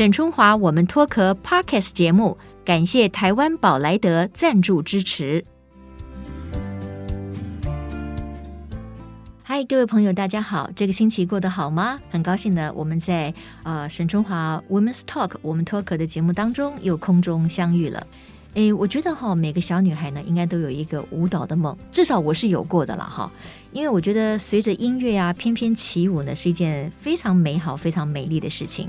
沈春华，我们脱壳 Podcast 节目，感谢台湾宝莱德赞助支持。嗨，各位朋友，大家好，这个星期过得好吗？很高兴呢，我们在呃沈春华 Women's Talk 我们脱壳的节目当中又空中相遇了。诶，我觉得哈，每个小女孩呢，应该都有一个舞蹈的梦，至少我是有过的了哈。因为我觉得随着音乐啊，翩翩起舞呢，是一件非常美好、非常美丽的事情。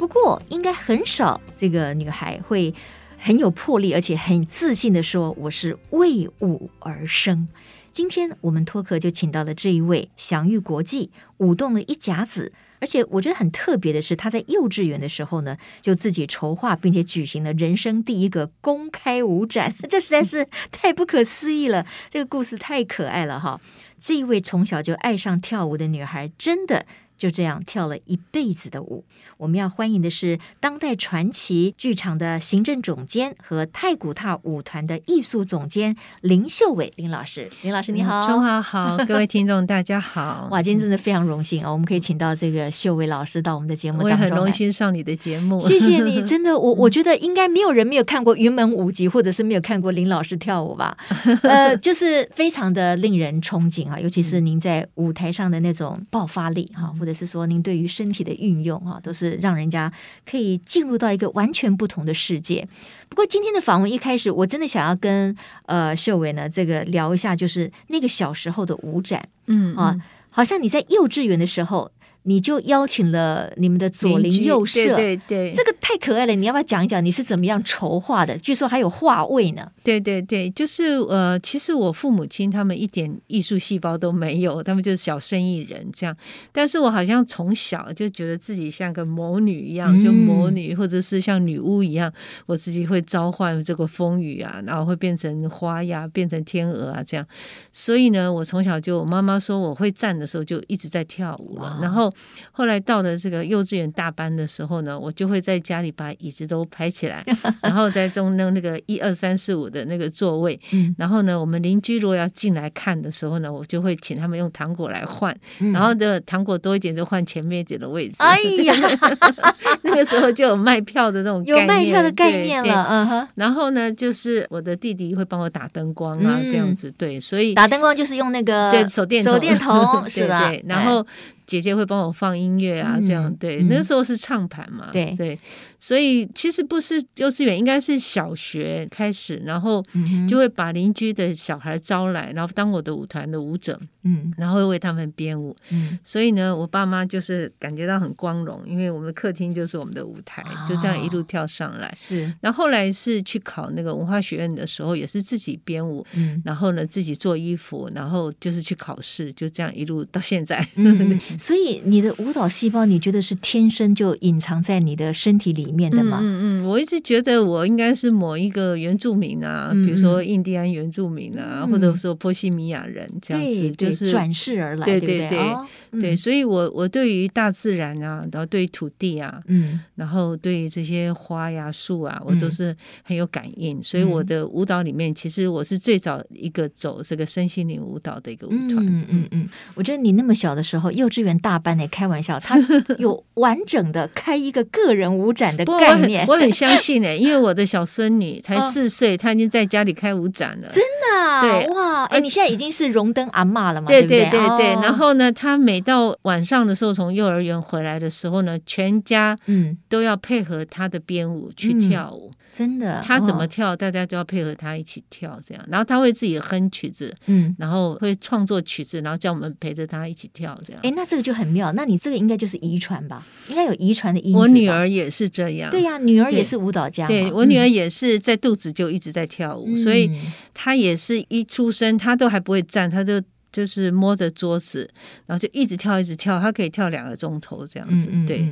不过，应该很少这个女孩会很有魄力，而且很自信的说：“我是为舞而生。”今天我们脱壳就请到了这一位享誉国际、舞动了一甲子，而且我觉得很特别的是，她在幼稚园的时候呢，就自己筹划并且举行了人生第一个公开舞展，这实在是太不可思议了。这个故事太可爱了哈！这一位从小就爱上跳舞的女孩，真的。就这样跳了一辈子的舞。我们要欢迎的是当代传奇剧场的行政总监和太古踏舞团的艺术总监林秀伟林老师。林老师你好，中华好，各位听众大家好。哇，今天真的非常荣幸啊，我们可以请到这个秀伟老师到我们的节目当中。我也很荣幸上你的节目，谢谢你。真的，我我觉得应该没有人没有看过云门舞集，或者是没有看过林老师跳舞吧？呃，就是非常的令人憧憬啊，尤其是您在舞台上的那种爆发力哈，或者。是说您对于身体的运用啊，都是让人家可以进入到一个完全不同的世界。不过今天的访问一开始，我真的想要跟呃秀伟呢这个聊一下，就是那个小时候的舞展，嗯啊，好像你在幼稚园的时候。你就邀请了你们的左邻右舍，对对对，这个太可爱了。你要不要讲一讲你是怎么样筹划的？据说还有画位呢。对对对，就是呃，其实我父母亲他们一点艺术细胞都没有，他们就是小生意人这样。但是我好像从小就觉得自己像个魔女一样，嗯、就魔女或者是像女巫一样，我自己会召唤这个风雨啊，然后会变成花呀，变成天鹅啊这样。所以呢，我从小就我妈妈说我会站的时候就一直在跳舞了，然后。后来到了这个幼稚园大班的时候呢，我就会在家里把椅子都排起来，然后在中弄那个一二三四五的那个座位。然后呢，我们邻居如果要进来看的时候呢，我就会请他们用糖果来换，然后的糖果多一点就换前面一点的位置。哎呀，那个时候就有卖票的那种概念，有卖票的概念了。嗯哼。然后呢，就是我的弟弟会帮我打灯光啊，这样子对，所以打灯光就是用那个对手电手电筒是的？对，然后。姐姐会帮我放音乐啊，这样对。那时候是唱盘嘛，对对。所以其实不是幼稚园，应该是小学开始，然后就会把邻居的小孩招来，然后当我的舞团的舞者，嗯，然后会为他们编舞。嗯，所以呢，我爸妈就是感觉到很光荣，因为我们的客厅就是我们的舞台，就这样一路跳上来。是。然后后来是去考那个文化学院的时候，也是自己编舞，嗯，然后呢自己做衣服，然后就是去考试，就这样一路到现在。所以你的舞蹈细胞，你觉得是天生就隐藏在你的身体里面的吗？嗯嗯，我一直觉得我应该是某一个原住民啊，嗯、比如说印第安原住民啊，嗯、或者说波西米亚人这样子，就是转世而来，对对对、哦、对。所以我我对于大自然啊，然后对于土地啊，嗯，然后对于这些花呀树啊，我都是很有感应。嗯、所以我的舞蹈里面，其实我是最早一个走这个身心灵舞蹈的一个舞团。嗯嗯嗯，我觉得你那么小的时候，幼稚园。大班的开玩笑，他 有完整的开一个个人舞展的概念。我很，我很相信呢，因为我的小孙女才四岁，她已经在家里开舞展了。真的？对哇！哎，你现在已经是荣登阿嬷了嘛？对对对对。然后呢，她每到晚上的时候，从幼儿园回来的时候呢，全家嗯都要配合她的编舞去跳舞。真的，他怎么跳，大家都要配合他一起跳，这样。然后他会自己哼曲子，嗯，然后会创作曲子，然后叫我们陪着他一起跳，这样。哎，那这个就很妙。那你这个应该就是遗传吧？应该有遗传的因。我女儿也是这样。对呀，女儿也是舞蹈家。对，我女儿也是在肚子就一直在跳舞，所以她也是一出生，她都还不会站，她就就是摸着桌子，然后就一直跳，一直跳，她可以跳两个钟头这样子。对。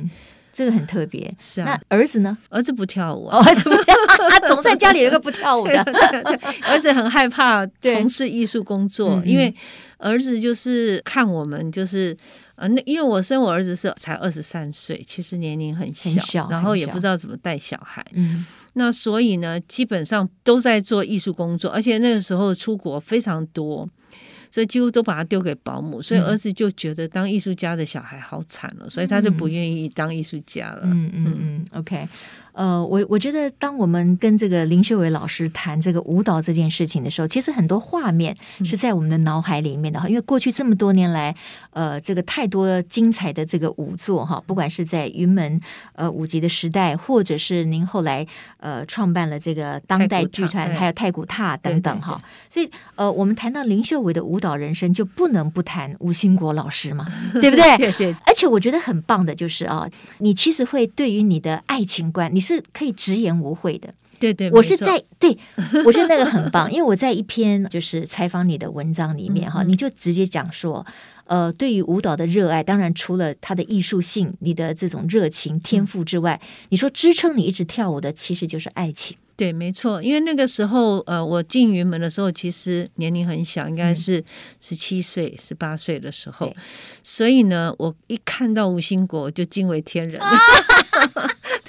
这个很特别，是啊。那儿子呢？儿子不跳舞，儿子不跳，他总算家里有一个不跳舞的。儿子很害怕从事艺术工作，因为儿子就是看我们，就是呃，那因为我生我儿子是才二十三岁，其实年龄很小，然后也不知道怎么带小孩。嗯，那所以呢，基本上都在做艺术工作，而且那个时候出国非常多。所以几乎都把他丢给保姆，所以儿子就觉得当艺术家的小孩好惨了，所以他就不愿意当艺术家了。嗯嗯嗯，OK。呃，我我觉得，当我们跟这个林秀伟老师谈这个舞蹈这件事情的时候，其实很多画面是在我们的脑海里面的哈。因为过去这么多年来，呃，这个太多精彩的这个舞作哈，不管是在云门呃舞集的时代，或者是您后来呃创办了这个当代剧团，还有太古踏等等哈。所以呃，我们谈到林秀伟的舞蹈人生，就不能不谈吴兴国老师嘛，对不对？对对。而且我觉得很棒的就是啊，你其实会对于你的爱情观，你。是可以直言无讳的，对对，我是在对，我觉得那个很棒，因为我在一篇就是采访你的文章里面哈，你就直接讲说，呃，对于舞蹈的热爱，当然除了它的艺术性、你的这种热情、天赋之外，你说支撑你一直跳舞的，其实就是爱情。对，没错，因为那个时候，呃，我进云门的时候，其实年龄很小，应该是十七岁、十八岁的时候，所以呢，我一看到吴兴国，就惊为天人。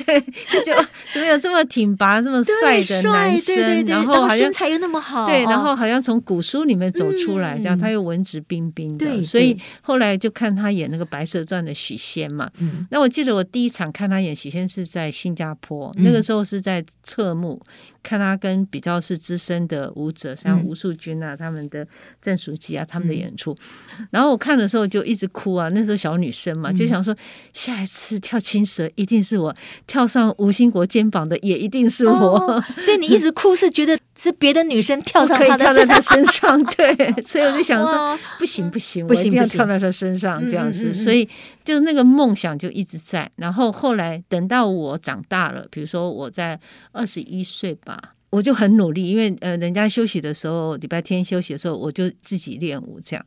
对，就就 怎么有这么挺拔、这么帅的男生？对对对，然后好像身材又那么好，对，然后好像从古书里面走出来，这样、嗯、他又文质彬彬的，所以后来就看他演那个《白蛇传》的许仙嘛。嗯，那我记得我第一场看他演许仙是在新加坡，嗯、那个时候是在侧幕。看他跟比较是资深的舞者，像吴素君啊，他们的郑淑姬啊，他们的演出，然后我看的时候就一直哭啊。那时候小女生嘛，就想说下一次跳青蛇一定是我，跳上吴兴国肩膀的也一定是我。哦，所以你一直哭是觉得是别的女生跳上他的跳在他身上，对，所以我就想说不行不行，我一定要跳在他身上这样子，所以就那个梦想就一直在。然后后来等到我长大了，比如说我在二十一岁吧。我就很努力，因为呃，人家休息的时候，礼拜天休息的时候，我就自己练舞。这样，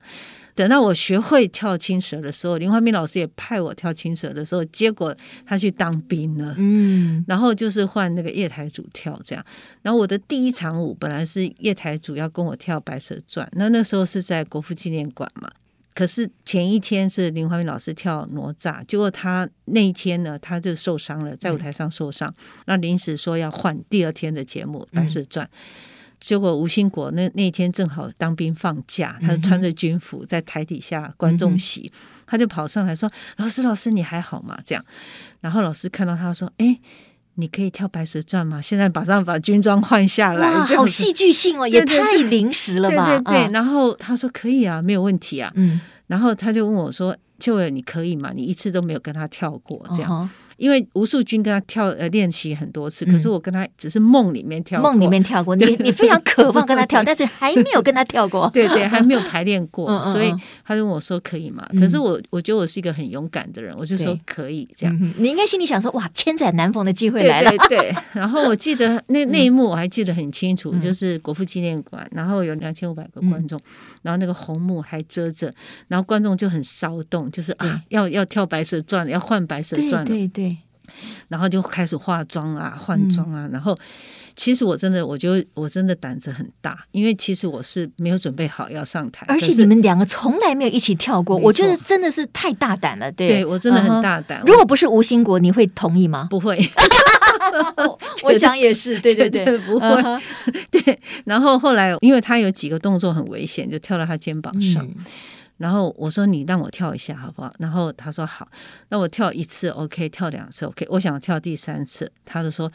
等到我学会跳青蛇的时候，林怀民老师也派我跳青蛇的时候，结果他去当兵了。嗯，然后就是换那个叶台主跳这样。然后我的第一场舞本来是叶台主要跟我跳《白蛇传》，那那时候是在国父纪念馆嘛。可是前一天是林怀民老师跳哪吒，结果他那一天呢，他就受伤了，在舞台上受伤，嗯、那临时说要换第二天的节目《白蛇传》，嗯、结果吴兴国那那天正好当兵放假，他就穿着军服在台底下观众席，嗯、他就跑上来说：“老师，老师，你还好吗？”这样，然后老师看到他说：“哎。”你可以跳《白蛇传》吗？现在马上把军装换下来，哇，好戏剧性哦，也太临时了吧？对对对，然后他说可以啊，没有问题啊。嗯，然后他就问我说：“秀伟，你可以吗？你一次都没有跟他跳过这样。”因为吴素君跟他跳呃练习很多次，可是我跟他只是梦里面跳过，梦里面跳过。你你非常 渴望跟他跳，但是还没有跟他跳过。对对，还没有排练过，所以他就问我说可以吗？可是我我觉得我是一个很勇敢的人，我就说可以这样。你应该心里想说哇，千载难逢的机会来了。对对。然后我记得那那一幕我还记得很清楚，就是国父纪念馆，然后有两千五百个观众，然后那个红幕还遮着，然后观众就很骚动，就是啊要要跳白蛇传，要换白蛇传了。对对。然后就开始化妆啊，换装啊。嗯、然后，其实我真的，我就我真的胆子很大，因为其实我是没有准备好要上台。而且你们两个从来没有一起跳过，我觉得真的是太大胆了。对，对我真的很大胆。如果不是吴兴国，你会同意吗？不会，我想也是。对对对，不会。对。然后后来，因为他有几个动作很危险，就跳到他肩膀上。嗯然后我说，你让我跳一下好不好？然后他说好，那我跳一次 OK，跳两次 OK，我想跳第三次，他就说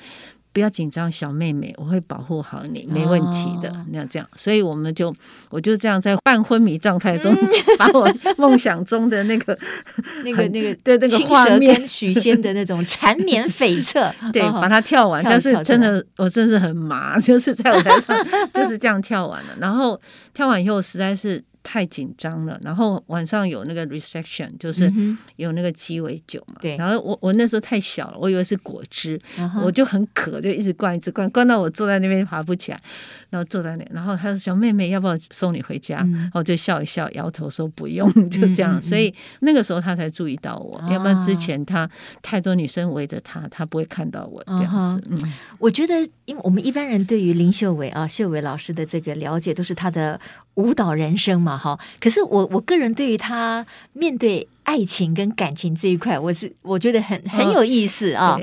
不要紧张，小妹妹，我会保护好你，没问题的。那这样，所以我们就我就这样在半昏迷状态中，把我梦想中的那个 那个那个对那个画面，许仙的那种缠绵悱恻，对，把它跳完。但是真的，我真是很麻，就是在舞台上就是这样跳完了。然后跳完以后，实在是。太紧张了，然后晚上有那个 reception，就是有那个鸡尾酒嘛。对。然后我我那时候太小了，我以为是果汁，我就很渴，就一直灌一直灌，灌到我坐在那边爬不起来，然后坐在那，然后他说：“小妹妹，要不要送你回家？”然后就笑一笑，摇头说：“不用。”就这样。所以那个时候他才注意到我，要不然之前他太多女生围着他，他不会看到我这样子。嗯，我觉得，因为我们一般人对于林秀伟啊，秀伟老师的这个了解，都是他的舞蹈人生嘛。哈，可是我我个人对于他面对爱情跟感情这一块，我是我觉得很很有意思啊。哦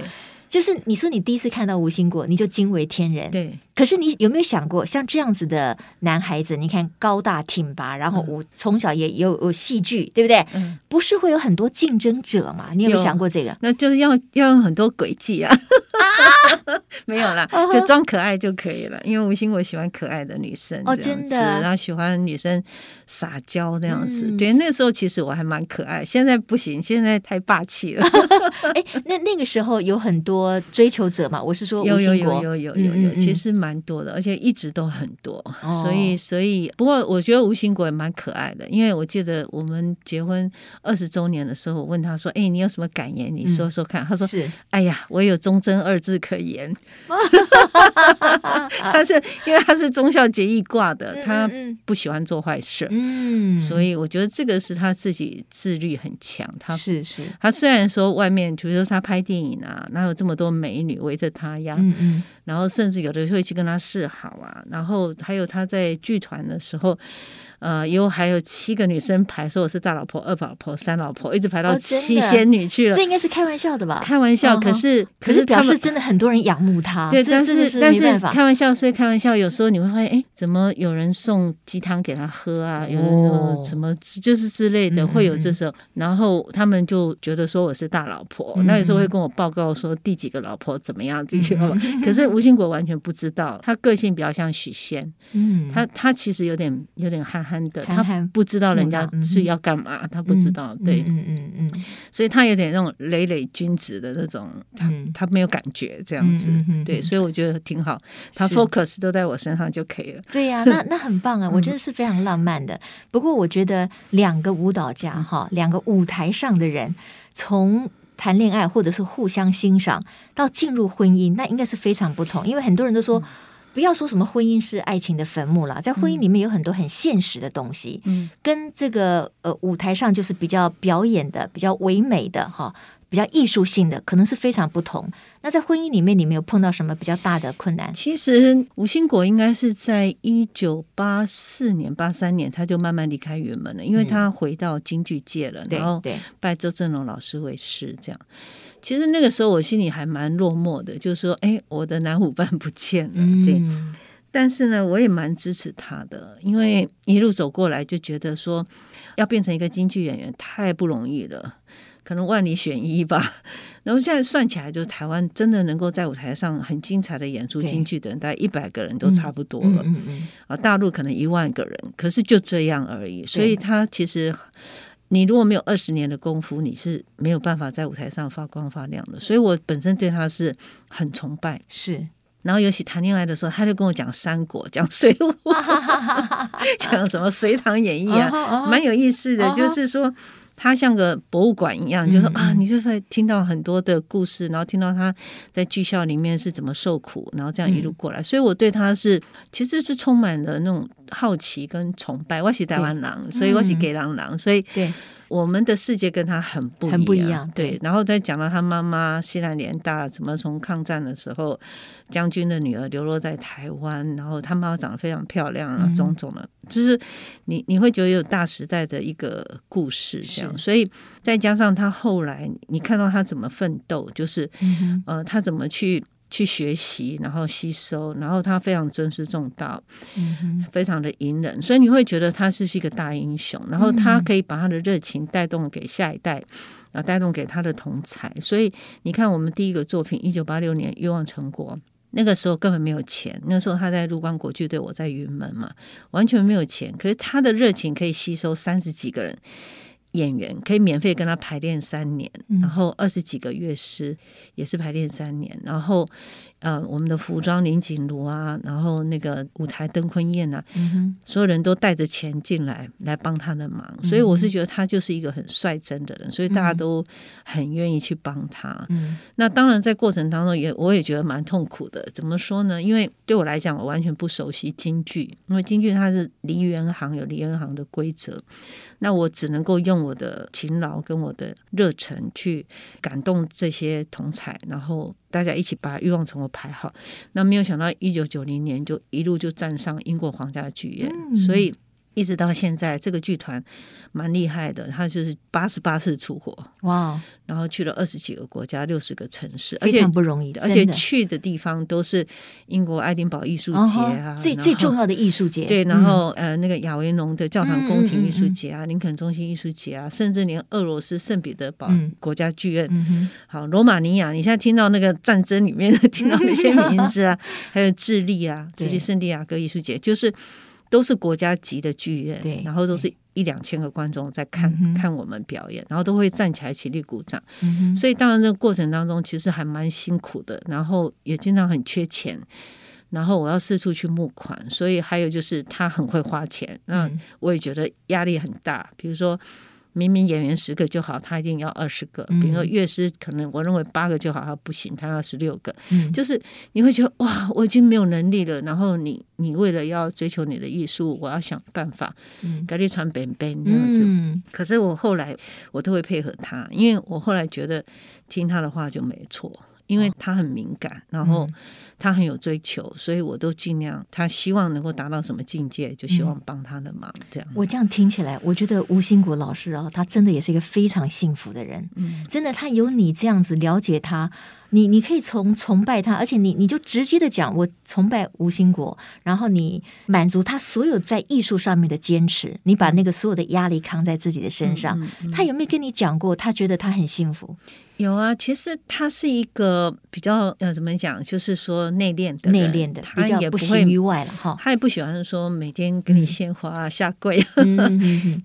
就是你说你第一次看到吴兴国，你就惊为天人。对。可是你有没有想过，像这样子的男孩子，你看高大挺拔，然后我从小也有有戏剧，对不对？嗯。不是会有很多竞争者嘛？你有没有想过这个？那就是要要用很多诡计啊。啊 没有啦，就装可爱就可以了。因为吴兴国喜欢可爱的女生哦，真的，然后喜欢女生撒娇那样子。对，那时候其实我还蛮可爱，现在不行，现在太霸气了。哎，那那个时候有很多追求者嘛？我是说，有有有有有有有，其实蛮多的，而且一直都很多。所以所以，不过我觉得吴兴国也蛮可爱的，因为我记得我们结婚二十周年的时候，我问他说：“哎，你有什么感言？你说说看。”他说：“是，哎呀，我有忠贞二字可言。”他是因为他是忠孝节义挂的，他不喜欢做坏事，嗯，所以我觉得这个是他自己自律很强。他是是，他虽然说外面，比如说他拍电影啊，哪有这么多美女围着他呀，嗯嗯，然后甚至有的会去跟他示好啊，然后还有他在剧团的时候。呃，有还有七个女生排，说我是大老婆、二老婆、三老婆，一直排到七仙女去了。这应该是开玩笑的吧？开玩笑，可是可是表示真的很多人仰慕他。对，但是但是开玩笑是开玩笑，有时候你会发现，哎，怎么有人送鸡汤给他喝啊？有人说什么就是之类的，会有这时候，然后他们就觉得说我是大老婆，那有时候会跟我报告说第几个老婆怎么样，第几个老婆。可是吴兴国完全不知道，他个性比较像许仙，嗯，他他其实有点有点憨。的他不知道人家是要干嘛，他不知道，对，嗯嗯嗯，所以他有点那种累累君子的那种，他他没有感觉这样子，对，所以我觉得挺好，他 focus 都在我身上就可以了。对呀，那那很棒啊，我觉得是非常浪漫的。不过我觉得两个舞蹈家哈，两个舞台上的人，从谈恋爱或者是互相欣赏到进入婚姻，那应该是非常不同，因为很多人都说。不要说什么婚姻是爱情的坟墓了，在婚姻里面有很多很现实的东西，嗯，跟这个呃舞台上就是比较表演的、比较唯美的哈，比较艺术性的，可能是非常不同。那在婚姻里面，你没有碰到什么比较大的困难？其实吴兴国应该是在一九八四年、八三年他就慢慢离开云门了，因为他回到京剧界了，然后拜周正龙老师为师，这样。其实那个时候我心里还蛮落寞的，就是说，哎，我的男舞伴不见了，对。嗯、但是呢，我也蛮支持他的，因为一路走过来就觉得说，要变成一个京剧演员太不容易了，可能万里选一吧。然后现在算起来，就是台湾真的能够在舞台上很精彩的演出京剧的人，大概一百个人都差不多了。嗯嗯啊，大陆可能一万个人，可是就这样而已。所以他其实。你如果没有二十年的功夫，你是没有办法在舞台上发光发亮的。所以我本身对他是很崇拜。是，然后尤其谈恋爱的时候，他就跟我讲三国，讲水浒，讲什么隋唐演义啊，蛮有意思的。就是说。他像个博物馆一样，就说啊，你就会听到很多的故事，然后听到他在剧校里面是怎么受苦，然后这样一路过来，所以我对他是其实是充满了那种好奇跟崇拜。我是台湾人，所以我是给郎郎，所以对。我们的世界跟他很不一样，很不一样，对。然后再讲到他妈妈西南联大怎么从抗战的时候，将军的女儿流落在台湾，然后他妈妈长得非常漂亮啊，种种的，嗯、就是你你会觉得有大时代的一个故事这样。所以再加上他后来，你看到他怎么奋斗，就是、嗯、呃，他怎么去。去学习，然后吸收，然后他非常尊师重道，嗯、非常的隐忍，所以你会觉得他是是一个大英雄。然后他可以把他的热情带动给下一代，然后带动给他的同才。所以你看，我们第一个作品一九八六年《欲望成果》，那个时候根本没有钱，那时候他在陆光国剧队，我在云门嘛，完全没有钱。可是他的热情可以吸收三十几个人。演员可以免费跟他排练三年，然后二十几个乐师也是排练三年，然后呃，我们的服装林景如啊，然后那个舞台邓坤燕啊，嗯、所有人都带着钱进来来帮他的忙，所以我是觉得他就是一个很率真的人，所以大家都很愿意去帮他。嗯、那当然在过程当中也我也觉得蛮痛苦的，怎么说呢？因为对我来讲，我完全不熟悉京剧，因为京剧它是梨园行有梨园行的规则。那我只能够用我的勤劳跟我的热忱去感动这些同才，然后大家一起把《欲望城国》排好。那没有想到，一九九零年就一路就站上英国皇家剧院，嗯、所以一直到现在，这个剧团蛮厉害的，他就是八十八次出国，哇，然后去了二十几个国家，六十个城市，非常不容易的，而且去的地方都是英国爱丁堡艺术节啊，最最重要的艺术节，对，然后呃那个亚维农的教堂宫廷艺术节啊，林肯中心艺术节啊，甚至连俄罗斯圣彼得堡国家剧院，好，罗马尼亚，你现在听到那个战争里面 听到那些名字啊，还有智利啊，智利圣地亚哥艺术节，就是。都是国家级的剧院，对，然后都是一两千个观众在看、嗯、看我们表演，然后都会站起来起立鼓掌。嗯、所以当然这个过程当中其实还蛮辛苦的，然后也经常很缺钱，然后我要四处去募款，所以还有就是他很会花钱，那我也觉得压力很大。比如说。明明演员十个就好，他一定要二十个。比如说乐师，可能我认为八个就好，他不行，他要十六个。嗯，就是你会觉得哇，我已经没有能力了。然后你你为了要追求你的艺术，我要想办法，嗯，给你传本本这样子。嗯，可是我后来我都会配合他，因为我后来觉得听他的话就没错。因为他很敏感，然后他很有追求，所以我都尽量。他希望能够达到什么境界，就希望帮他的忙。这样，我这样听起来，我觉得吴兴国老师啊，他真的也是一个非常幸福的人。嗯，真的，他有你这样子了解他。你你可以从崇拜他，而且你你就直接的讲，我崇拜吴兴国，然后你满足他所有在艺术上面的坚持，你把那个所有的压力扛在自己的身上。嗯嗯嗯、他有没有跟你讲过？他觉得他很幸福？有啊，其实他是一个比较呃，怎么讲，就是说内敛的，内敛的，他也不会于外了哈。他也不喜欢说每天给你鲜花、下跪，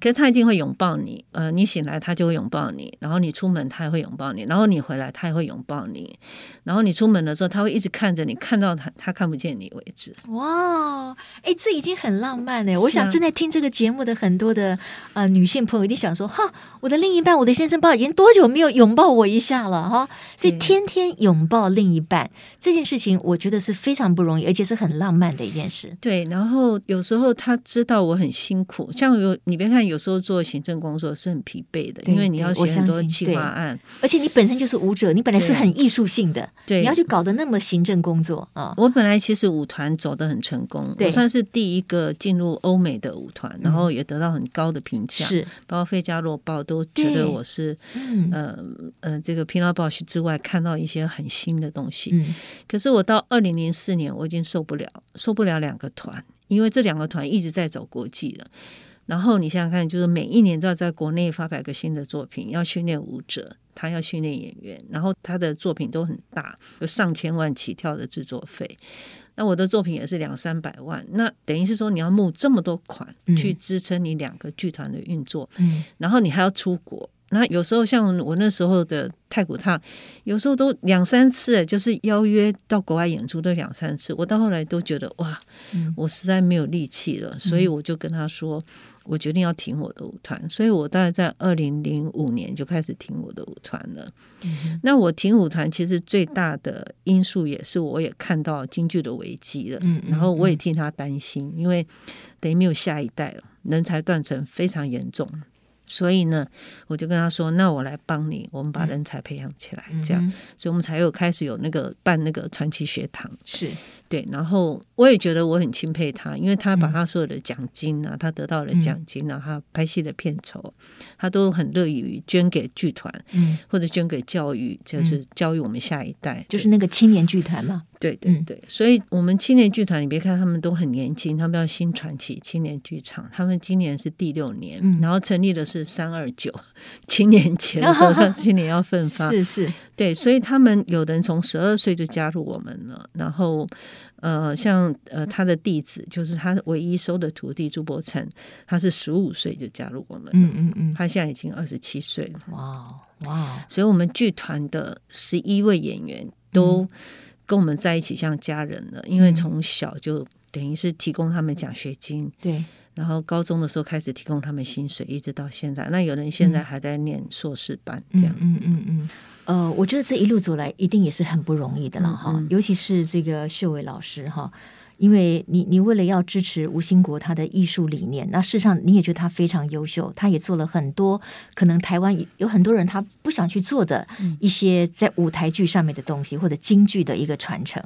可是他一定会拥抱你。呃，你醒来他就会拥抱你，然后你出门他也会拥抱你，然后你回来他也会拥抱你。然后你出门的时候，他会一直看着你，看到他他看不见你为止。哇，哎，这已经很浪漫了。啊、我想正在听这个节目的很多的呃女性朋友一定想说：哈，我的另一半，我的先生，不知道已经多久没有拥抱我一下了哈。所以天天拥抱另一半这件事情，我觉得是非常不容易，而且是很浪漫的一件事。对，然后有时候他知道我很辛苦，像有你别看有时候做行政工作是很疲惫的，因为你要写很多企划案，而且你本身就是舞者，你本来是很艺术性的。对，你要去搞得那么行政工作啊！我本来其实舞团走得很成功，我算是第一个进入欧美的舞团，嗯、然后也得到很高的评价，是包括《费加罗报》都觉得我是，嗯呃呃，这个 Pina Bausch 之外看到一些很新的东西。嗯、可是我到二零零四年，我已经受不了，受不了两个团，因为这两个团一直在走国际了。然后你想想看，就是每一年都要在国内发表个新的作品，要训练舞者。他要训练演员，然后他的作品都很大，有上千万起跳的制作费。那我的作品也是两三百万，那等于是说你要募这么多款去支撑你两个剧团的运作，嗯，然后你还要出国。那有时候像我那时候的太古烫，有时候都两三次，就是邀约到国外演出都两三次。我到后来都觉得哇，我实在没有力气了，所以我就跟他说。我决定要停我的舞团，所以我大概在二零零五年就开始停我的舞团了。嗯、那我停舞团其实最大的因素也是，我也看到京剧的危机了，然后我也替他担心，因为等于没有下一代了，人才断层非常严重。所以呢，我就跟他说：“那我来帮你，我们把人才培养起来，这样，所以我们才有开始有那个办那个传奇学堂。”是。对，然后我也觉得我很钦佩他，因为他把他所有的奖金啊，嗯、他得到的奖金啊，他拍戏的片酬，他都很乐于捐给剧团，嗯，或者捐给教育，就是教育我们下一代，就是那个青年剧团嘛。对对对，嗯、所以我们青年剧团，你别看他们都很年轻，他们叫新传奇青年剧场，他们今年是第六年，嗯、然后成立的是三二九青年前的时候，他今年要奋发，是是，对，所以他们有的人从十二岁就加入我们了，然后。呃，像呃，他的弟子就是他唯一收的徒弟朱伯承，他是十五岁就加入我们，嗯嗯嗯，他现在已经二十七岁了，哇哇！所以，我们剧团的十一位演员都跟我们在一起，像家人了，因为从小就等于是提供他们奖学金，对，然后高中的时候开始提供他们薪水，一直到现在。那有人现在还在念硕士班，这样，嗯嗯嗯。嗯呃，我觉得这一路走来一定也是很不容易的了哈，嗯嗯、尤其是这个秀伟老师哈，因为你你为了要支持吴兴国他的艺术理念，那事实上你也觉得他非常优秀，他也做了很多可能台湾有很多人他不想去做的一些在舞台剧上面的东西，或者京剧的一个传承。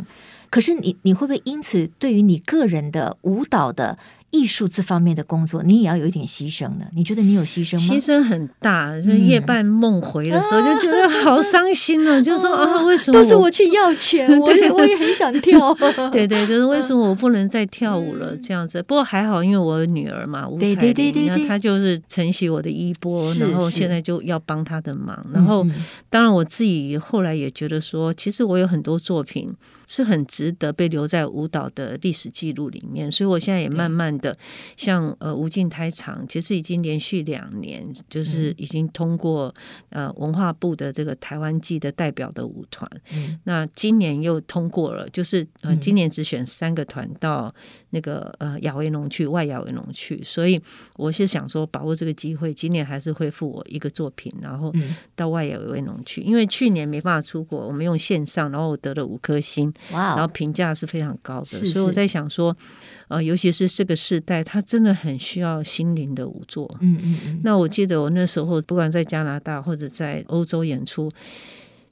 可是你你会不会因此对于你个人的舞蹈的艺术这方面的工作，你也要有一点牺牲的。你觉得你有牺牲吗？牺牲很大，就是夜半梦回的时候，就觉得好伤心了。就说啊，为什么都是我去要钱？我也我也很想跳。对对，就是为什么我不能再跳舞了？这样子。不过还好，因为我女儿嘛，吴彩玲，然后她就是承袭我的衣钵，然后现在就要帮她的忙。然后，当然我自己后来也觉得说，其实我有很多作品。是很值得被留在舞蹈的历史记录里面，所以我现在也慢慢的像呃无尽胎场，其实已经连续两年，就是已经通过呃文化部的这个台湾季的代表的舞团，嗯、那今年又通过了，就是呃今年只选三个团到那个呃亚维农去外亚维农去，所以我是想说把握这个机会，今年还是恢复我一个作品，然后到外亚维农去，因为去年没办法出国，我们用线上，然后我得了五颗星。Wow, 然后评价是非常高的，是是，所以我在想说，呃，尤其是这个时代，他真的很需要心灵的舞作。嗯嗯嗯。那我记得我那时候，不管在加拿大或者在欧洲演出，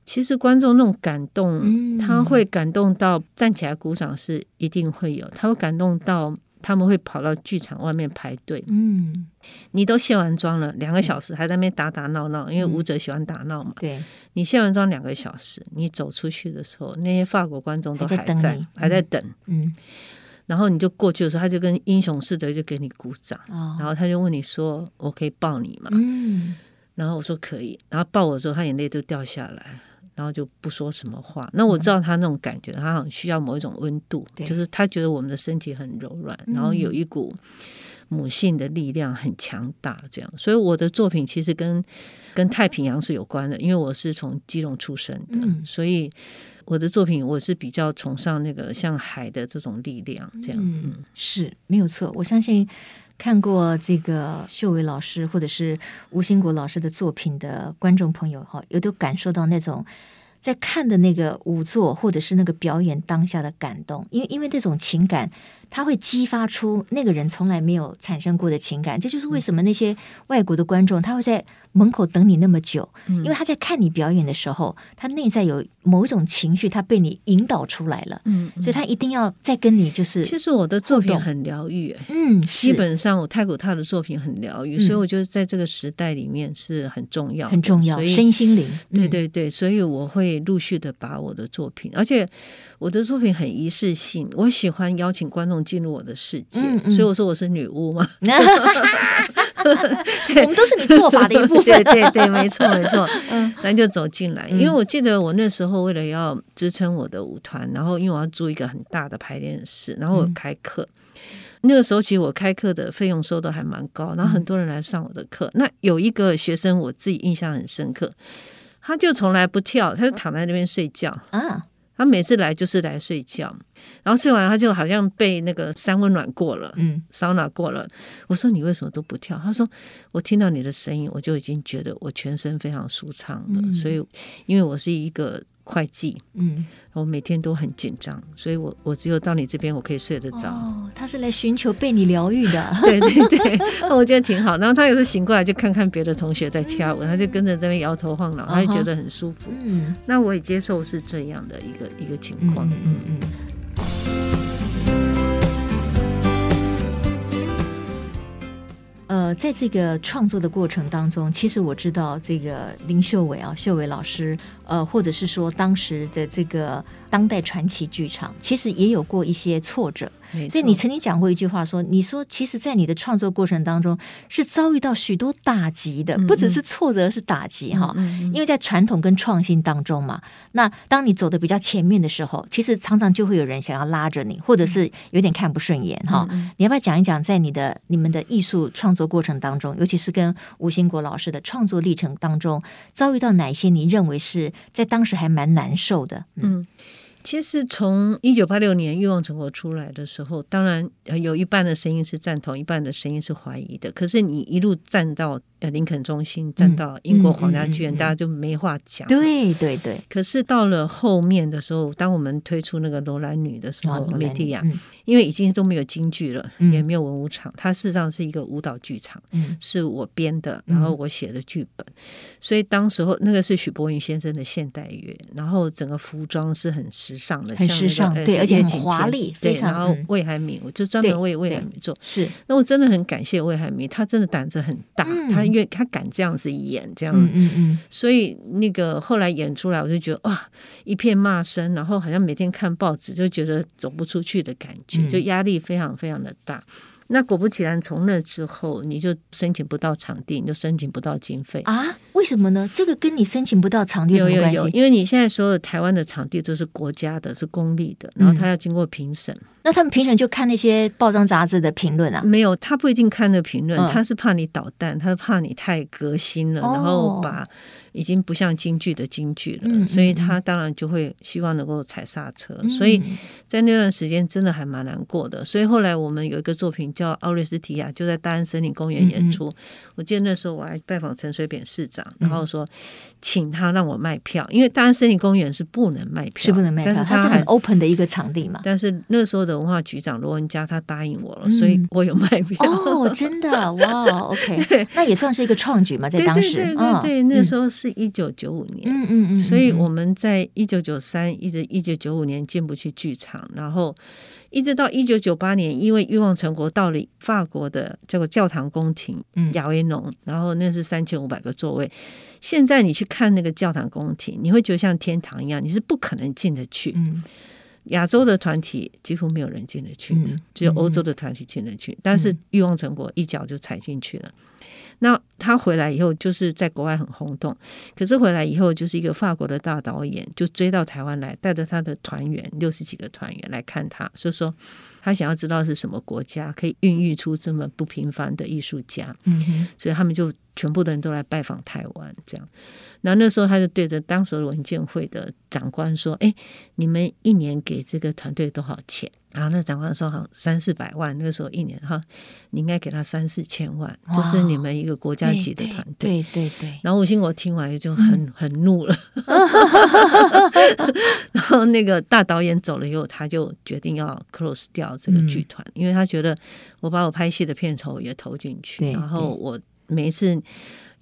其实观众那种感动，嗯、他会感动到站起来鼓掌是一定会有，他会感动到。他们会跑到剧场外面排队。嗯，你都卸完妆了，两个小时还在那边打打闹闹，因为舞者喜欢打闹嘛。对，你卸完妆两个小时，你走出去的时候，那些法国观众都还在，还在等。嗯，然后你就过去的时候，他就跟英雄似的就给你鼓掌。哦，然后他就问你说：“我可以抱你吗？”嗯，然后我说可以。然后抱我之后，他眼泪都掉下来。然后就不说什么话。那我知道他那种感觉，他好像需要某一种温度，就是他觉得我们的身体很柔软，然后有一股母性的力量很强大，这样。所以我的作品其实跟跟太平洋是有关的，因为我是从基隆出生的，所以我的作品我是比较崇尚那个像海的这种力量，这样。嗯，是没有错，我相信。看过这个秀伟老师或者是吴兴国老师的作品的观众朋友哈，有都感受到那种在看的那个舞作或者是那个表演当下的感动，因为因为这种情感。它会激发出那个人从来没有产生过的情感，这就是为什么那些外国的观众他会在门口等你那么久，因为他在看你表演的时候，他内在有某种情绪，他被你引导出来了，嗯，所以他一定要再跟你就是。其实我的作品很疗愈，嗯，基本上我太古他的作品很疗愈，所以我觉得在这个时代里面是很重要，很重要，身心灵，对对对，所以我会陆续的把我的作品，而且我的作品很仪式性，我喜欢邀请观众。进入我的世界，所以我说我是女巫嘛。我们都是你做法的一部分。对对对，没错没错。嗯，那就走进来，因为我记得我那时候为了要支撑我的舞团，然后因为我要租一个很大的排练室，然后我开课。嗯、那个时候其实我开课的费用收的还蛮高，然后很多人来上我的课。那有一个学生我自己印象很深刻，他就从来不跳，他就躺在那边睡觉啊。他每次来就是来睡觉。然后睡完，他就好像被那个三温暖过了，嗯，桑拿过了。我说你为什么都不跳？他说我听到你的声音，我就已经觉得我全身非常舒畅了。嗯、所以，因为我是一个会计，嗯，我每天都很紧张，所以我我只有到你这边，我可以睡得着。哦，他是来寻求被你疗愈的，对对对，我觉得挺好。然后他有时醒过来就看看别的同学在跳舞，嗯、他就跟着这边摇头晃脑，他就觉得很舒服。嗯，那我也接受是这样的一个一个情况。嗯嗯。嗯呃，在这个创作的过程当中，其实我知道这个林秀伟啊，秀伟老师，呃，或者是说当时的这个当代传奇剧场，其实也有过一些挫折。所以你曾经讲过一句话说，说你说其实，在你的创作过程当中是遭遇到许多打击的，不只是挫折，是打击哈。因为在传统跟创新当中嘛，那当你走的比较前面的时候，其实常常就会有人想要拉着你，或者是有点看不顺眼哈。你要不要讲一讲，在你的你们的艺术创作过程当中，尤其是跟吴兴国老师的创作历程当中，遭遇到哪些你认为是在当时还蛮难受的？嗯。其实从一九八六年《欲望成果》出来的时候，当然有一半的声音是赞同，一半的声音是怀疑的。可是你一路站到呃林肯中心，站到英国皇家剧院，大家就没话讲。对对对。可是到了后面的时候，当我们推出那个罗兰女的时候，梅蒂亚，因为已经都没有京剧了，嗯、也没有文武场，它事实上是一个舞蹈剧场，嗯、是我编的，然后我写的剧本，嗯、所以当时候那个是许博云先生的现代乐，然后整个服装是很时尚的，很时尚，对，而且很华丽，对，然后魏海敏，我就专门为魏海敏做，是，那我真的很感谢魏海敏，他真的胆子很大，嗯、他愿他敢这样子演，这样，嗯嗯嗯，所以那个后来演出来，我就觉得哇，一片骂声，然后好像每天看报纸就觉得走不出去的感觉，就压力非常非常的大。那果不其然，从那之后你就申请不到场地，你就申请不到经费啊？为什么呢？这个跟你申请不到场地有？有有有，因为你现在所有台湾的场地都是国家的，是公立的，然后他要经过评审。嗯那他们评审就看那些报章杂志的评论啊？没有，他不一定看那评论，他是怕你捣蛋，他是怕你太革新了，然后把已经不像京剧的京剧了，所以他当然就会希望能够踩刹车。所以在那段时间真的还蛮难过的。所以后来我们有一个作品叫《奥瑞斯提亚》，就在大安森林公园演出。我记得那时候我还拜访陈水扁市长，然后说请他让我卖票，因为大安森林公园是不能卖票，是不能卖票，但是他是很 open 的一个场地嘛。但是那时候的。文化局长罗文佳他答应我了，所以我有卖票。哦，真的哇，OK，那也算是一个创举嘛，在当时，对对对对，那时候是一九九五年，嗯嗯嗯，所以我们在一九九三一直一九九五年进不去剧场，然后一直到一九九八年，因为《欲望成国》到了法国的这个教堂宫廷亚维农，然后那是三千五百个座位。现在你去看那个教堂宫廷，你会觉得像天堂一样，你是不可能进得去。嗯。亚洲的团体几乎没有人进得去，只有欧洲的团体进得去。但是欲望成果一脚就踩进去了。那他回来以后，就是在国外很轰动。可是回来以后，就是一个法国的大导演就追到台湾来，带着他的团员六十几个团员来看他，所以说他想要知道是什么国家可以孕育出这么不平凡的艺术家。所以他们就全部的人都来拜访台湾，这样。然后那时候他就对着当时的文建会的长官说：“哎，你们一年给这个团队多少钱？”然后那长官说：“好，三四百万。那个时候一年哈，你应该给他三四千万，这是你们一个国家级的团队。”对对对。然后吴兴国听完就很很怒了。然后那个大导演走了以后，他就决定要 close 掉这个剧团，因为他觉得我把我拍戏的片酬也投进去，然后我每一次。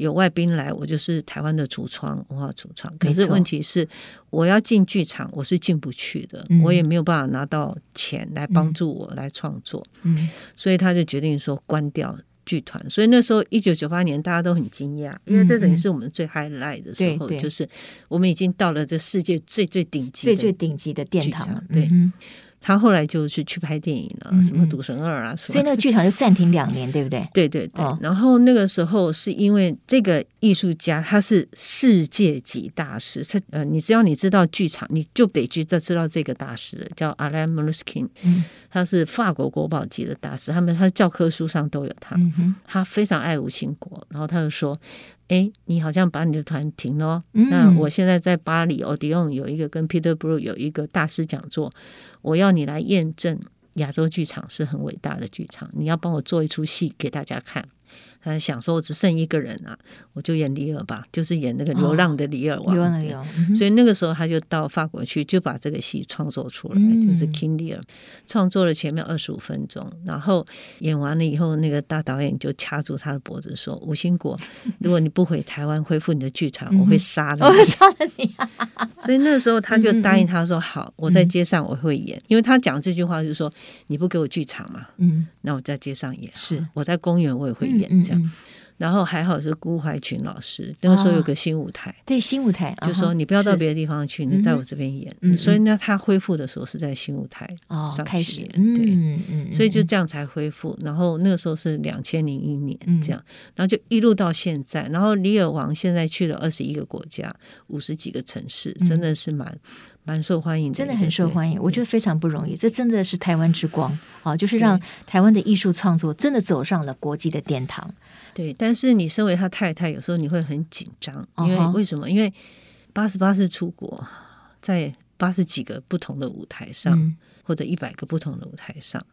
有外宾来，我就是台湾的橱窗，文化橱窗。可是问题是，我要进剧场，我是进不去的，嗯、我也没有办法拿到钱来帮助我来创作。嗯，所以他就决定说关掉剧团。所以那时候一九九八年，大家都很惊讶，因为这等于是我们最 highlight 的时候，就是我们已经到了这世界最最顶级、最最顶级的殿堂。对。嗯他后来就是去拍电影了，嗯、什么《赌神二》啊，什么。所以那个剧场就暂停两年，对不对？对对对。哦、然后那个时候是因为这个艺术家他是世界级大师，他呃，你只要你知道剧场，你就得去知道这个大师叫 Alain Mouluskin，嗯，他是法国国宝级的大师，他们他的教科书上都有他。嗯、他非常爱吴兴国，然后他就说。哎，你好像把你的团停了。嗯、那我现在在巴黎欧迪翁有一个跟 Peter Brook 有一个大师讲座，我要你来验证亚洲剧场是很伟大的剧场，你要帮我做一出戏给大家看。他想说，我只剩一个人啊，我就演李尔吧，就是演那个流浪的李尔王。流浪的李尔，所以那个时候他就到法国去，就把这个戏创作出来，嗯、就是 King Lear。创作了前面二十五分钟，然后演完了以后，那个大导演就掐住他的脖子说：“吴兴国，如果你不回台湾恢复你的剧团，我会 杀了你，我会杀了你。”所以那个时候他就答应他说：“好，我在街上我会演。”因为他讲这句话就是说：“你不给我剧场嘛，嗯，那我在街上演，是我在公园我也会演。”这样。嗯，然后还好是顾怀群老师，那个时候有个新舞台，对新舞台，就说你不要到别的地方去，你在我这边演。所以呢，他恢复的时候是在新舞台上开始演，对，所以就这样才恢复。然后那个时候是两千零一年这样，然后就一路到现在。然后李尔王现在去了二十一个国家，五十几个城市，真的是蛮。蛮受欢迎的，真的很受欢迎，我觉得非常不容易。这真的是台湾之光 啊，就是让台湾的艺术创作真的走上了国际的殿堂。对，但是你身为他太太，有时候你会很紧张，因为为什么？因为八十八次出国，在八十几个不同的舞台上，嗯、或者一百个不同的舞台上，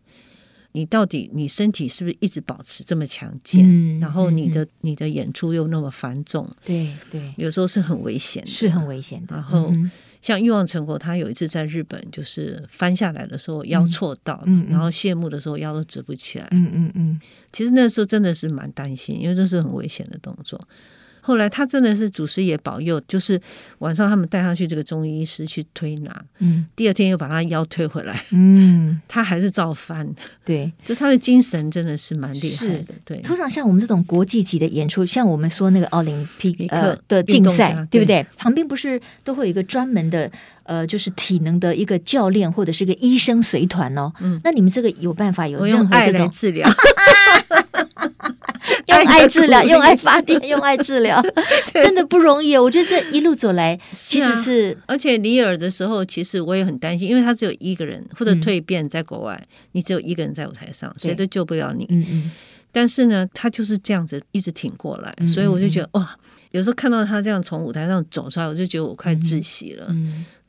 你到底你身体是不是一直保持这么强健？嗯、然后你的、嗯、你的演出又那么繁重，对对，有时候是很危险的，是很危险的。然后。嗯像欲望成果，他有一次在日本就是翻下来的时候腰错到，然后谢幕的时候腰都直不起来。嗯嗯嗯，其实那时候真的是蛮担心，因为这是很危险的动作。后来他真的是祖师爷保佑，就是晚上他们带他去这个中医师去推拿，嗯，第二天又把他腰推回来，嗯，他还是照翻，对，就他的精神真的是蛮厉害的，对。通常像我们这种国际级的演出，像我们说那个奥林匹克的竞赛，对。不对？旁边不是都会有一个专门的呃，就是体能的一个教练或者是一个医生随团哦，嗯，那你们这个有办法有任何这种治疗？用爱治疗，用爱发电，用爱治疗，真的不容易。我觉得这一路走来，其实是，而且尼尔的时候，其实我也很担心，因为他只有一个人，或者蜕变在国外，嗯、你只有一个人在舞台上，谁都救不了你。嗯嗯。但是呢，他就是这样子一直挺过来，所以我就觉得哇，有时候看到他这样从舞台上走出来，我就觉得我快窒息了。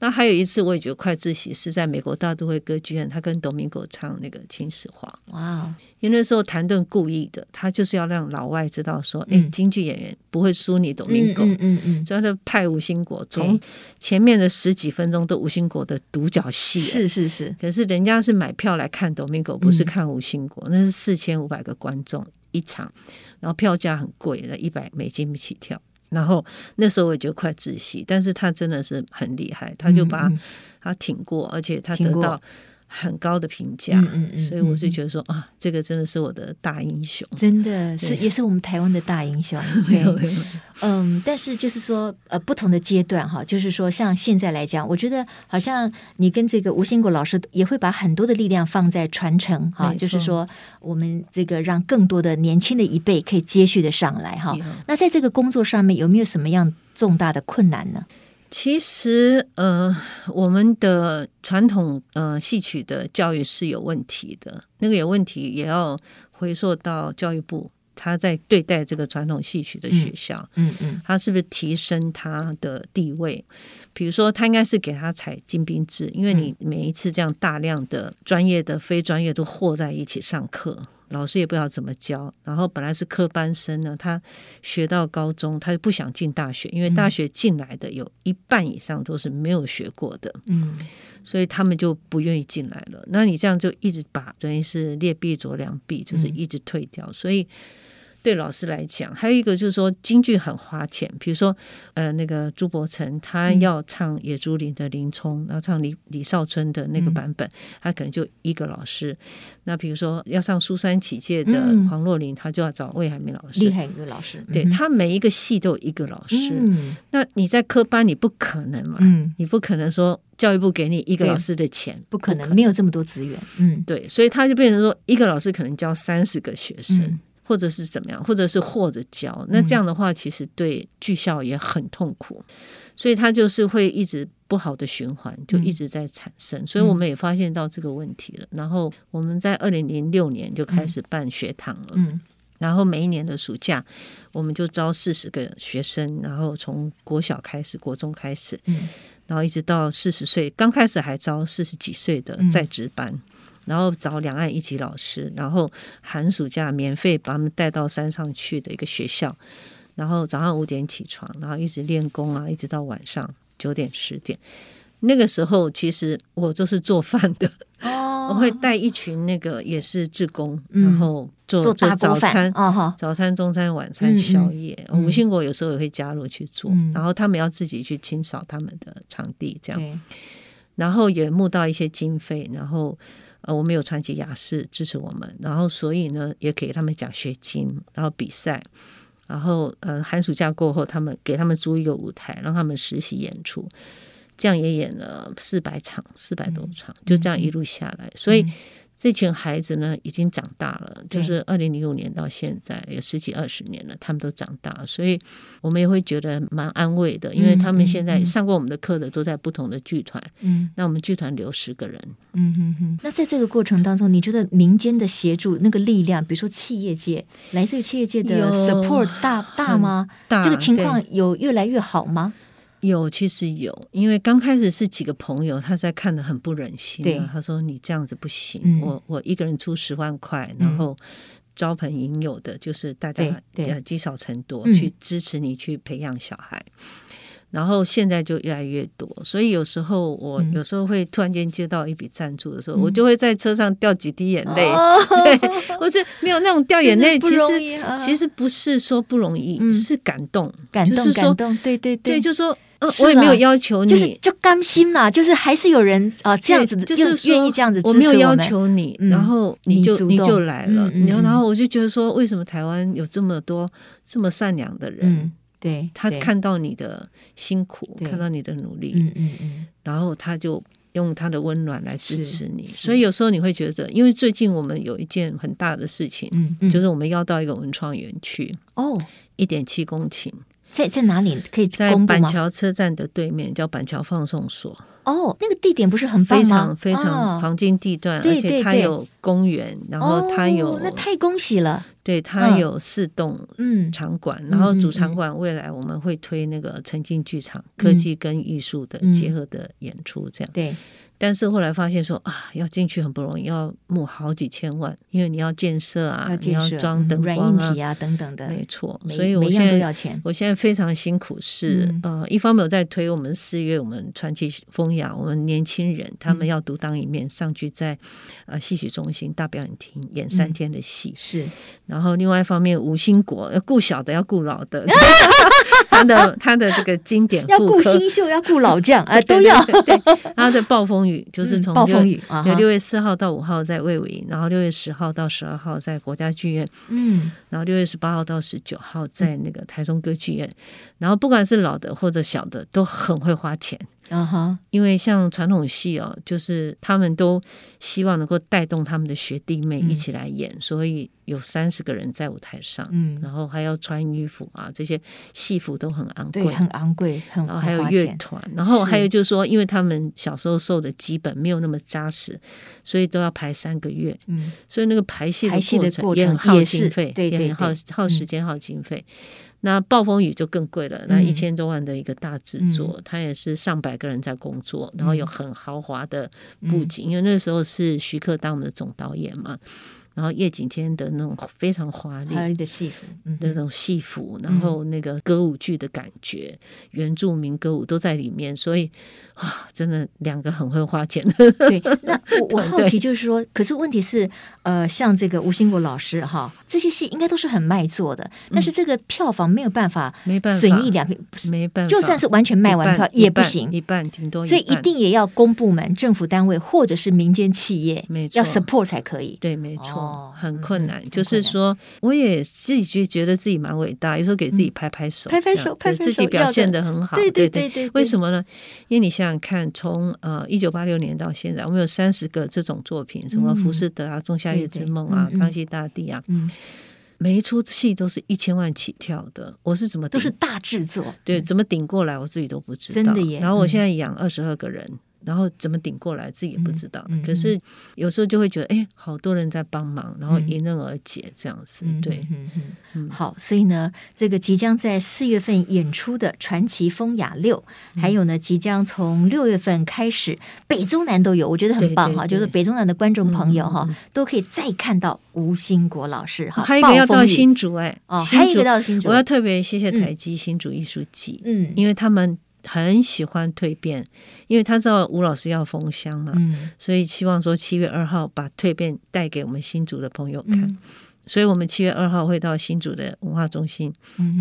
那还有一次，我也觉得快窒息，是在美国大都会歌剧院，他跟 Domingo 唱那个《秦始皇》。哇。因为那时候谭盾故意的，他就是要让老外知道说，哎、嗯，京剧演员不会输你 Domingo，嗯嗯嗯，所以他就派吴兴国从前面的十几分钟都吴兴国的独角戏，是是是。可是人家是买票来看 Domingo，不是看吴兴国，嗯、那是四千五百个观众一场，然后票价很贵，那一百美金起跳。然后那时候我也就快窒息，但是他真的是很厉害，他就把他挺过，而且他得到。很高的评价，嗯所以我是觉得说啊，这个真的是我的大英雄，真的是也是我们台湾的大英雄。没有没有，嗯，但是就是说呃，不同的阶段哈，就是说像现在来讲，我觉得好像你跟这个吴兴国老师也会把很多的力量放在传承哈，就是说我们这个让更多的年轻的一辈可以接续的上来哈。那在这个工作上面有没有什么样重大的困难呢？其实，呃，我们的传统呃戏曲的教育是有问题的，那个有问题也要回溯到教育部，他在对待这个传统戏曲的学校，嗯嗯，他是不是提升他的地位？比如说，他应该是给他采精兵制，因为你每一次这样大量的专业的、非专业都和在一起上课。老师也不知道怎么教，然后本来是科班生呢，他学到高中，他就不想进大学，因为大学进来的有一半以上都是没有学过的，嗯，所以他们就不愿意进来了。那你这样就一直把等于是劣币逐良币，就是一直退掉，所以。对老师来讲，还有一个就是说，京剧很花钱。比如说，呃，那个朱伯承他要唱《野猪林》的林冲，然后唱李李少春的那个版本，他可能就一个老师。那比如说要上苏三起解的黄若琳，他就要找魏海明老师，厉害一个老师。对，他每一个戏都有一个老师。嗯那你在科班，你不可能嘛？你不可能说教育部给你一个老师的钱，不可能，没有这么多资源。嗯，对，所以他就变成说，一个老师可能教三十个学生。或者是怎么样，或者是或者教，那这样的话，其实对剧校也很痛苦，嗯、所以他就是会一直不好的循环，就一直在产生。嗯、所以我们也发现到这个问题了。嗯、然后我们在二零零六年就开始办学堂了，嗯，然后每一年的暑假，我们就招四十个学生，然后从国小开始，国中开始，嗯，然后一直到四十岁，刚开始还招四十几岁的在职班。嗯然后找两岸一级老师，然后寒暑假免费把他们带到山上去的一个学校，然后早上五点起床，然后一直练功啊，一直到晚上九点十点。那个时候其实我就是做饭的，哦、我会带一群那个也是志工，嗯、然后做做，早餐，哦、早餐、中餐、晚餐、宵夜。吴兴、国有时候也会加入去做，嗯、然后他们要自己去清扫他们的场地，这样，对。然后也募到一些经费，然后。呃，我们有传奇雅士支持我们，然后所以呢，也给他们奖学金，然后比赛，然后呃，寒暑假过后，他们给他们租一个舞台，让他们实习演出，这样也演了四百场，四百多场，就这样一路下来，所以。这群孩子呢，已经长大了，就是二零零五年到现在有十几二十年了，他们都长大了，所以我们也会觉得蛮安慰的，因为他们现在上过我们的课的都在不同的剧团，嗯，那我们剧团留十个人，嗯哼哼。那在这个过程当中，你觉得民间的协助那个力量，比如说企业界，来自于企业界的 support 大大吗？大，这个情况有越来越好吗？有，其实有，因为刚开始是几个朋友，他在看的很不忍心，对他说：“你这样子不行，嗯、我我一个人出十万块，然后招朋引友的，就是大家积少成多，去支持你去培养小孩。”然后现在就越来越多，所以有时候我有时候会突然间接到一笔赞助的时候，嗯、我就会在车上掉几滴眼泪。哦、对，我就没有那种掉眼泪，其实、啊、其实不是说不容易，嗯、是感动，感动，就是说感动，对对对，对，就是说。呃，我也没有要求你，就是就甘心呐，就是还是有人啊这样子的，就是愿意这样子支持我。我没有要求你，然后你就你就来了，然后然后我就觉得说，为什么台湾有这么多这么善良的人？对，他看到你的辛苦，看到你的努力，嗯嗯嗯，然后他就用他的温暖来支持你。所以有时候你会觉得，因为最近我们有一件很大的事情，嗯，就是我们要到一个文创园区哦，一点七公顷。在在哪里可以在板桥车站的对面，叫板桥放送所。哦，那个地点不是很？非常非常黄金地段，而且它有公园，然后它有，那太恭喜了。对，它有四栋嗯。场馆，然后主场馆未来我们会推那个沉浸剧场，科技跟艺术的结合的演出，这样。对。但是后来发现说啊，要进去很不容易，要募好几千万，因为你要建设啊，你要装灯光啊等等的，没错。所以我现在我现在非常辛苦，是呃，一方面我在推我们四月我们传奇风雅，我们年轻人他们要独当一面上去在呃戏曲中心大表演厅演三天的戏，是。然后另外一方面，吴兴国要顾小的要顾老的，他的他的这个经典要顾新秀要顾老将 啊都要，对，他的暴风。就是从六六月四号到五号在魏武营，然后六月十号到十二号在国家剧院，嗯，然后六月十八号到十九号在那个台中歌剧院，然后不管是老的或者小的都很会花钱。啊哈！因为像传统戏哦，就是他们都希望能够带动他们的学弟妹一起来演，嗯、所以有三十个人在舞台上，嗯，然后还要穿衣服啊，这些戏服都很昂贵，很昂贵，很然后还有乐团，然后还有就是说，因为他们小时候受的基本没有那么扎实，所以都要排三个月，嗯，所以那个排戏的过程也很耗经费，对，也很耗耗时间、耗经费。那暴风雨就更贵了，那一千多万的一个大制作，嗯、它也是上百个人在工作，然后有很豪华的布景，嗯、因为那时候是徐克当我们的总导演嘛。然后叶景天的那种非常华丽的戏服，那种戏服，然后那个歌舞剧的感觉，原住民歌舞都在里面，所以啊，真的两个很会花钱。的。对，那 我我好奇就是说，可是问题是，呃，像这个吴兴国老师哈，这些戏应该都是很卖座的，但是这个票房没有办法，没办法，损益两平，没办法，就算是完全卖完票也不行，一半挺多，所以一定也要公部门、政府单位或者是民间企业，没错，要 support 才可以。对，没错。哦，很困难，就是说，我也自己就觉得自己蛮伟大，有时候给自己拍拍手，拍拍手，拍拍手，自己表现的很好，对对对对。为什么呢？因为你想想看，从呃一九八六年到现在，我们有三十个这种作品，什么《浮士德》啊，《仲夏夜之梦》啊，《康熙大帝》啊，嗯每一出戏都是一千万起跳的。我是怎么都是大制作，对，怎么顶过来，我自己都不知道。真的耶！然后我现在养二十二个人。然后怎么顶过来，自己也不知道。可是有时候就会觉得，哎，好多人在帮忙，然后迎刃而解这样子。对，好，所以呢，这个即将在四月份演出的《传奇风雅六》，还有呢，即将从六月份开始，北中南都有，我觉得很棒哈。就是北中南的观众朋友哈，都可以再看到吴兴国老师哈。还有一个要到新竹哎，哦，还有一个到新竹，我要特别谢谢台积新竹艺术季，嗯，因为他们。很喜欢蜕变，因为他知道吴老师要封箱嘛，嗯、所以希望说七月二号把蜕变带给我们新竹的朋友看。嗯、所以我们七月二号会到新竹的文化中心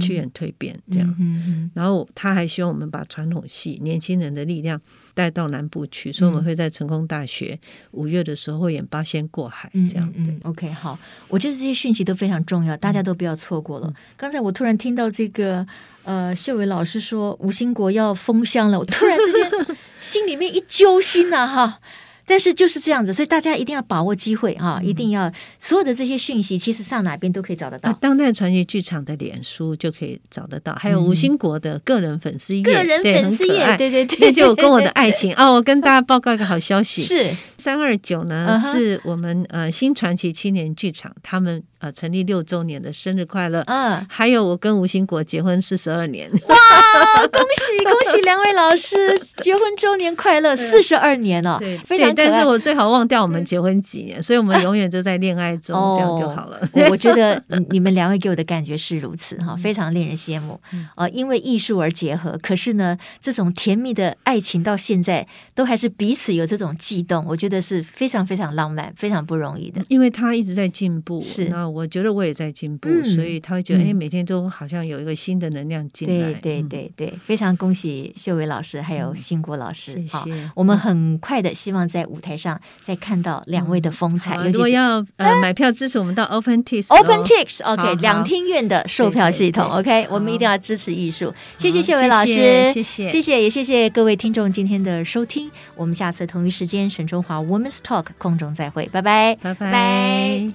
去演蜕变，这样。嗯嗯嗯、然后他还希望我们把传统戏、年轻人的力量带到南部去，所以我们会在成功大学五月的时候会演《八仙过海》这样。对、OK，好，我觉得这些讯息都非常重要，大家都不要错过了。嗯、刚才我突然听到这个。呃，秀伟老师说吴兴国要封箱了，我突然之间心里面一揪心呐、啊，哈！但是就是这样子，所以大家一定要把握机会哈，一定要所有的这些讯息，其实上哪边都可以找得到。当代传奇剧场的脸书就可以找得到，还有吴兴国的个人粉丝页，个人粉丝页，对对对，那就跟我的爱情 哦，我跟大家报告一个好消息，是三二九呢，是我们呃新传奇青年剧场他们呃成立六周年的生日快乐。嗯，还有我跟吴兴国结婚四十二年，哇，恭喜恭喜两位老师结婚周年快乐，四十二年哦，对，非常。但是我最好忘掉我们结婚几年，所以我们永远都在恋爱中，这样就好了。哦、我觉得你们两位给我的感觉是如此哈，非常令人羡慕。呃，因为艺术而结合，可是呢，这种甜蜜的爱情到现在都还是彼此有这种悸动，我觉得是非常非常浪漫，非常不容易的。因为他一直在进步，是那我觉得我也在进步，嗯、所以他会觉得哎、嗯，每天都好像有一个新的能量进来。对对对对，非常恭喜秀伟老师还有新国老师，谢谢。我们很快的希望在舞台上再看到两位的风采。如果要呃买票支持我们，到 OpenTix，OpenTix，OK，两厅院的售票系统，OK，我们一定要支持艺术。谢谢秀伟老师，谢谢谢谢，也谢谢各位听众今天的收听。我们下次同一时间沈春华 Women's Talk 空中再会，拜拜，拜拜。